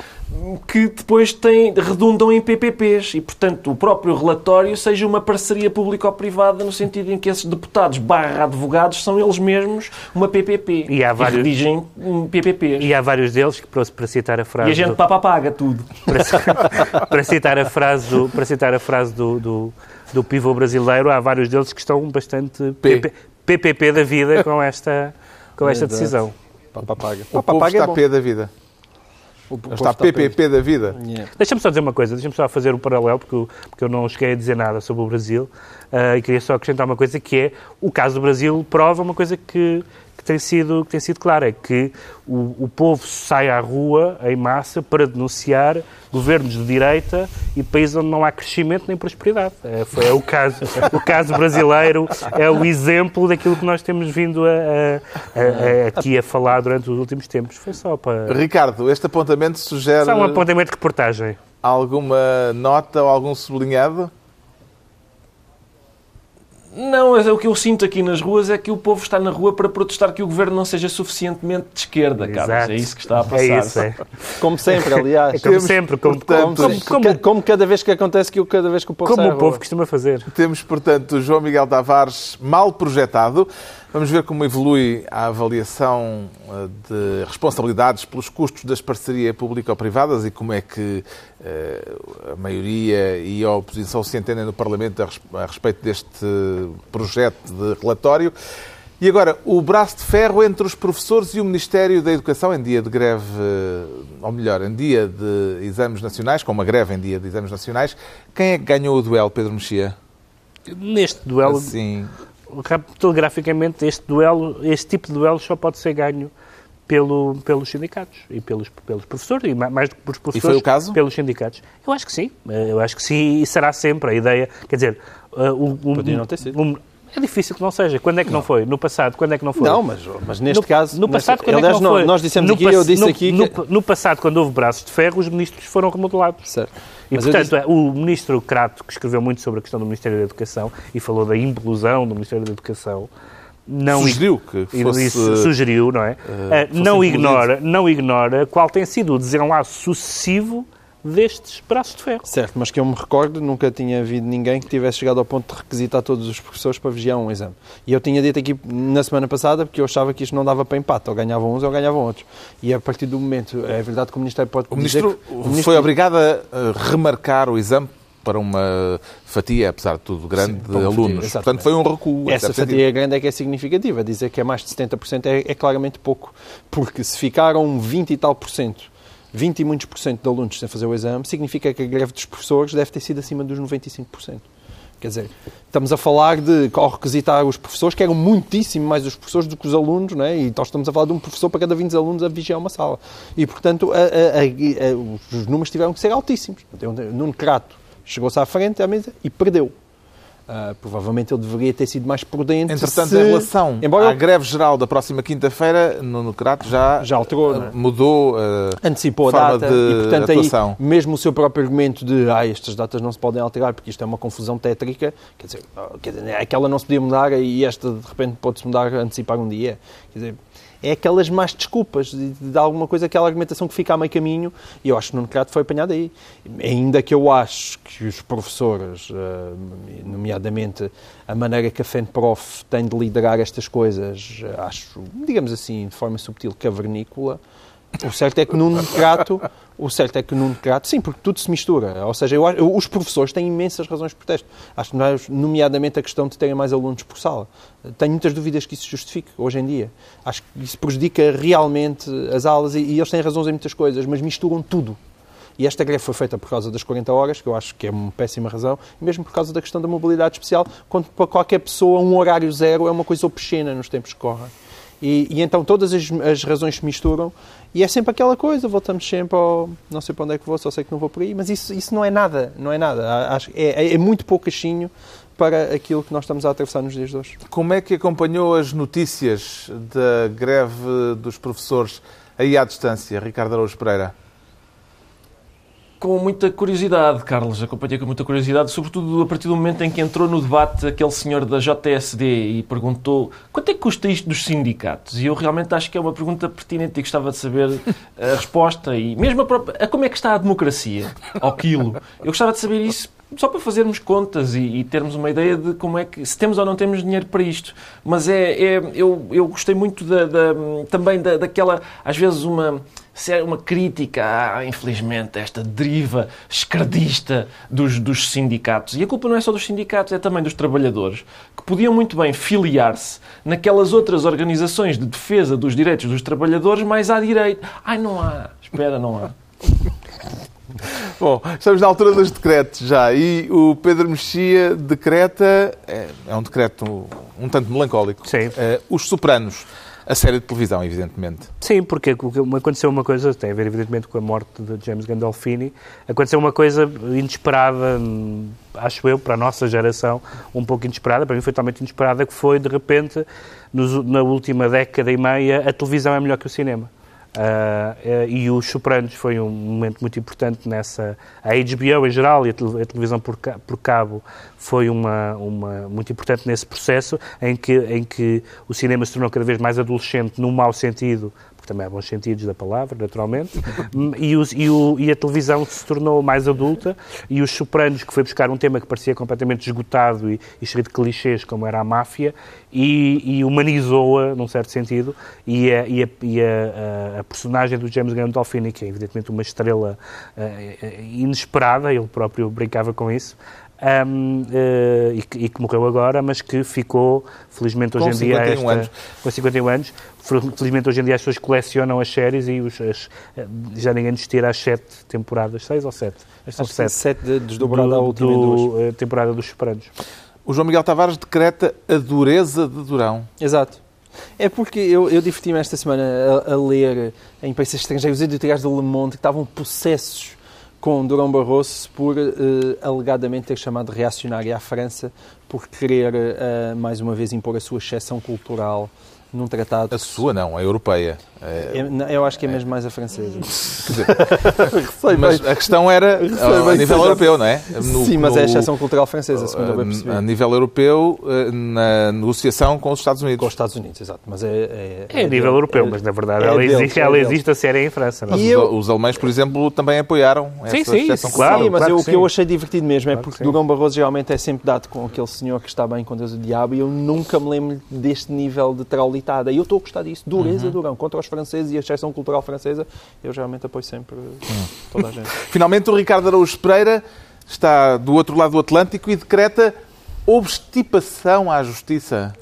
que depois têm, redundam em PPPs e, portanto, o próprio relatório seja uma parceria público-privada no sentido em que esses deputados barra advogados são eles mesmos uma PPP E há vários- e redigem um PPPs. E há vários deles que, para, para citar a frase... E a gente do- papa paga tudo. para, *laughs* para citar a frase do, para citar a frase do, do, do pivô brasileiro, há vários deles que estão bastante P. PP, PPP da vida com esta, com esta decisão. Papa paga. O Papa povo paga é está bom. pé da vida. Está. PPP da vida. Yeah. Deixa-me só dizer uma coisa, deixa-me só fazer um paralelo, porque, eu- porque eu não cheguei a dizer nada sobre o Brasil, ah, e queria só acrescentar uma coisa que é, o caso do Brasil prova uma coisa que, que tem, sido, que tem sido clara, é que o, o povo sai à rua, em massa, para denunciar governos de direita e países onde não há crescimento nem prosperidade. É, foi, é o, caso, o caso brasileiro, é o exemplo daquilo que nós temos vindo a, a- a- aqui a falar durante os últimos tempos. Foi só para... Ricardo, este apontamento sugere Só um apontamento de reportagem. alguma nota ou algum sublinhado? Não, mas é o que eu sinto aqui nas ruas é que o povo está na rua para protestar que o governo não seja suficientemente de esquerda, Carlos. É isso que está a passar. É isso, é. Como sempre, aliás. É como Temos, sempre, como, portanto, como, como, Como, como cada vez que acontece que cada vez que o povo como o povo rua. costuma fazer. Temos, portanto, João Miguel Tavares mal projetado. Vamos ver como evolui a avaliação eh, de responsabilidades pelos custos das parcerias público-privadas e como é que eh, a maioria e a oposição se entendem no Parlamento a res- a respeito deste projeto de relatório. E agora, o braço de ferro entre os professores e o Ministério da Educação em dia de greve, eh, ou melhor, em dia de exames nacionais, com uma greve em dia de exames nacionais. Quem é que ganhou o duelo, Pedro Mexia? Neste duelo, rap- telegraficamente, este duelo, este tipo de duelo só pode ser ganho pelo, pelos sindicatos e pelos, pelos professores, e ma- mais do que pelos professores, foi o caso? pelos sindicatos. Eu acho que sim, Eh, eu acho que sim, e será sempre a ideia, quer dizer, eh, o, o- Podia não ter sido. o- é difícil que não seja. Quando é que não, foi? No passado, quando é que não foi? Não, mas, mas neste no, caso... No neste- passado, quando aliás, é que não foi? nós dissemos No aqui, eu disse no, aqui no, que... no passado, quando houve braços de ferro, os ministros foram remodelados. Certo. E, Mas portanto, é, o ministro Crato, que escreveu muito sobre a questão do Ministério da Educação e falou da implosão do Ministério da Educação, não sugeriu que fosse... isso sugeriu, não é? Fosse não, ignora, não ignora qual tem sido o desenlace sucessivo destes braços de ferro. Certo, mas que eu me recordo, nunca tinha havido ninguém que tivesse chegado ao ponto de requisitar todos os professores para vigiar um exame. E eu tinha dito aqui na semana passada, porque eu achava que isto não dava para empate, ou ganhavam uns ou ganhavam outros. E a partir do momento, é verdade que o Ministério pode O dizer ministro, que- o ministro- foi obrigado a remarcar o exame para uma fatia, apesar de tudo, grande Sim, de fatia, alunos. exatamente. Portanto, foi um recuo. Essa fatia grande é que é significativa. Dizer que é mais de 70% é, é claramente pouco. Porque se ficaram 20 e tal por cento, 20 e muitos por cento de alunos sem fazer o exame, significa que a greve dos professores deve ter sido acima dos 95%. Quer dizer, estamos a falar de, ao requisitar os professores, que eram muitíssimo mais os professores do que os alunos, não é? e nós estamos a falar de um professor para cada 20 alunos a vigiar uma sala. E, portanto, a- a- a- os números tiveram que ser altíssimos. Nuno Crato chegou-se à frente à mesa e perdeu. Ah, provavelmente ele deveria ter sido mais prudente. Entretanto, se- em relação Embora à ele greve geral da próxima quinta-feira, Nuno Crato já, Já alterou, uh, é? mudou uh, antecipou a data de e, portanto, atuação. aí, mesmo o seu próprio argumento de ah, estas datas não se podem alterar porque isto é uma confusão tétrica, quer dizer, quer dizer, aquela não se podia mudar e esta de repente pode-se mudar, antecipar um dia. Quer dizer, é aquelas más desculpas de, de alguma coisa, aquela argumentação que fica a meio caminho e eu acho que Nuno Crato foi apanhado aí. Ainda que eu acho que os professores, ah, nomeadamente a maneira que a FENPROF tem de liderar estas coisas, ah, acho, digamos assim, de forma subtil, cavernícola, o certo é que Nuno Crato, o certo é que Nuno Crato, sim, porque tudo se mistura. Ou seja, eu acho- os professores têm imensas razões de protesto. Acho que nomeadamente a questão de terem mais alunos por sala. Tenho muitas dúvidas que isso justifique hoje em dia. Acho que isso prejudica realmente as aulas e, e eles têm razões em muitas coisas, mas misturam tudo. E esta greve foi feita por causa das 40 horas, que eu acho que é uma péssima razão, e mesmo por causa da questão da mobilidade especial, quando para qualquer pessoa um horário zero é uma coisa obscena nos tempos que correm. E, e então todas as, as razões se misturam e é sempre aquela coisa, voltamos sempre ao não sei para onde é que vou, só sei que não vou por aí, mas isso, isso não é nada, não é nada. Acho, é, é muito pouco achinho para aquilo que nós estamos a atravessar nos dias de hoje. Como é que acompanhou as notícias da greve dos professores aí à distância, Ricardo Araújo Pereira? Com muita curiosidade, Carlos. Acompanhei com muita curiosidade, sobretudo a partir do momento em que entrou no debate aquele senhor da JSD e perguntou quanto é que custa isto dos sindicatos? E eu realmente acho que é uma pergunta pertinente e gostava de saber a resposta e mesmo a, própria, a como é que está a democracia ao quilo. Eu gostava de saber isso só para fazermos contas e, e, termos uma ideia de como é que se temos ou não temos dinheiro para isto. Mas é, é eu, eu gostei muito da, da, também da, daquela, às vezes, uma uma crítica, a, infelizmente, esta deriva esquerdista dos, dos sindicatos. E a culpa não é só dos sindicatos, é também dos trabalhadores, que podiam muito bem filiar-se naquelas outras organizações de defesa dos direitos dos trabalhadores mais à direita. Ai, não há. Espera, não há. Bom, estamos na altura dos decretos já e o Pedro Mexia decreta, é, é um decreto um tanto melancólico, Sim. Uh, os sopranos a série de televisão, evidentemente. Sim, porque aconteceu uma coisa, tem a ver evidentemente com a morte de James Gandolfini, aconteceu uma coisa inesperada, acho eu, para a nossa geração, um pouco inesperada, para mim foi totalmente inesperada, que foi, de repente, nos, na última década e meia, a televisão é melhor que o cinema. Uh, e os Sopranos foi um momento muito importante nessa. A HBO em geral e a, televisão por, por cabo foi uma, uma, muito importante nesse processo em que, em que o cinema se tornou cada vez mais adolescente, no mau sentido, também há bons sentidos da palavra, naturalmente, *laughs* e, os, e, o, e, a televisão se tornou mais adulta, e os Sopranos, que foi buscar um tema que parecia completamente esgotado e, e cheio de clichês, como era a máfia, e, humanizou-a, num certo sentido, e, a, a, a, a, personagem do James Gandolfini, que é evidentemente uma estrela uh, inesperada, ele próprio brincava com isso, um, uh, e, que, e, que, morreu agora, mas que ficou, felizmente hoje com em dia, esta, anos. com 51 anos, felizmente hoje em dia as pessoas colecionam as séries e os, as, já ninguém nos tira as sete temporadas, seis ou sete? São sete. Sete de, desdobrada à última do, duas. temporada dos Sopranos. O João Miguel Tavares decreta a dureza de Durão. Exato. É porque eu, eu diverti-me esta semana a, a, ler em países estrangeiros os editoriais do Le Monde que estavam possessos com Durão Barroso por uh, alegadamente ter chamado reacionária à França por querer, uh, mais uma vez, impor a sua exceção cultural num tratado. A sua não, a europeia. É, eu acho que é mesmo mais a francesa. *laughs* mas a questão era a nível europeu, não é? No, Sim, mas no, é a exceção cultural francesa, segundo eu percebi. A nível europeu, eh, na negociação com os Estados Unidos. Com os Estados Unidos, exato. Mas é, é, é a nível europeu, mas na verdade ela, existe, ela existe a série em França. Mas eu... os alemães, por exemplo, também apoiaram essa sim, sim, exceção cultural. Sim, mas claro eu, o que eu achei divertido mesmo é claro porque Durão Barroso geralmente é sempre dado com aquele senhor que está bem com Deus o diabo e eu nunca me lembro deste nível de E eu estou a gostar disso. Dureza, uhum. Durão. Contra os franceses e a exceção cultural francesa, eu geralmente apoio sempre hum. toda a gente. *laughs* Finalmente, o Ricardo Araújo Pereira está do outro lado do Atlântico e decreta obstipação à justiça.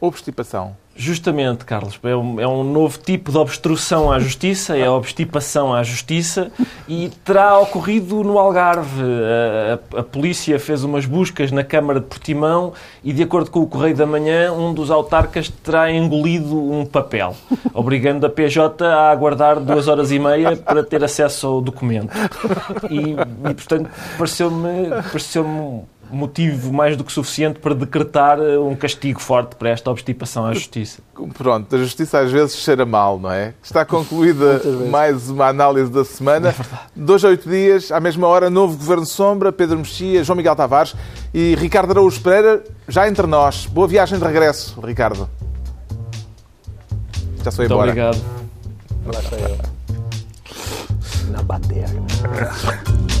Obstipação. Justamente, Carlos. É um, é um, novo tipo de obstrução à justiça, é a obstipação à justiça e terá ocorrido no Algarve. A, a, a, polícia fez umas buscas na Câmara de Portimão e, de acordo com o Correio da Manhã, um dos autarcas terá engolido um papel, obrigando a PJ a aguardar duas horas e meia para ter acesso ao documento. E, e portanto, pareceu-me pareceu, motivo mais do que suficiente para decretar eh, um castigo forte para esta obstipação à justiça. Pronto, a justiça às vezes cheira mal, não é? Está *laughs* concluída mais uma análise da semana. É Dois a oito dias, à mesma hora, novo Governo Sombra, Pedro Mexia, João Miguel Tavares e Ricardo Araújo Pereira, já entre nós. Boa viagem de regresso, Ricardo. Já sou Muito embora. obrigado. Na bateria. *laughs*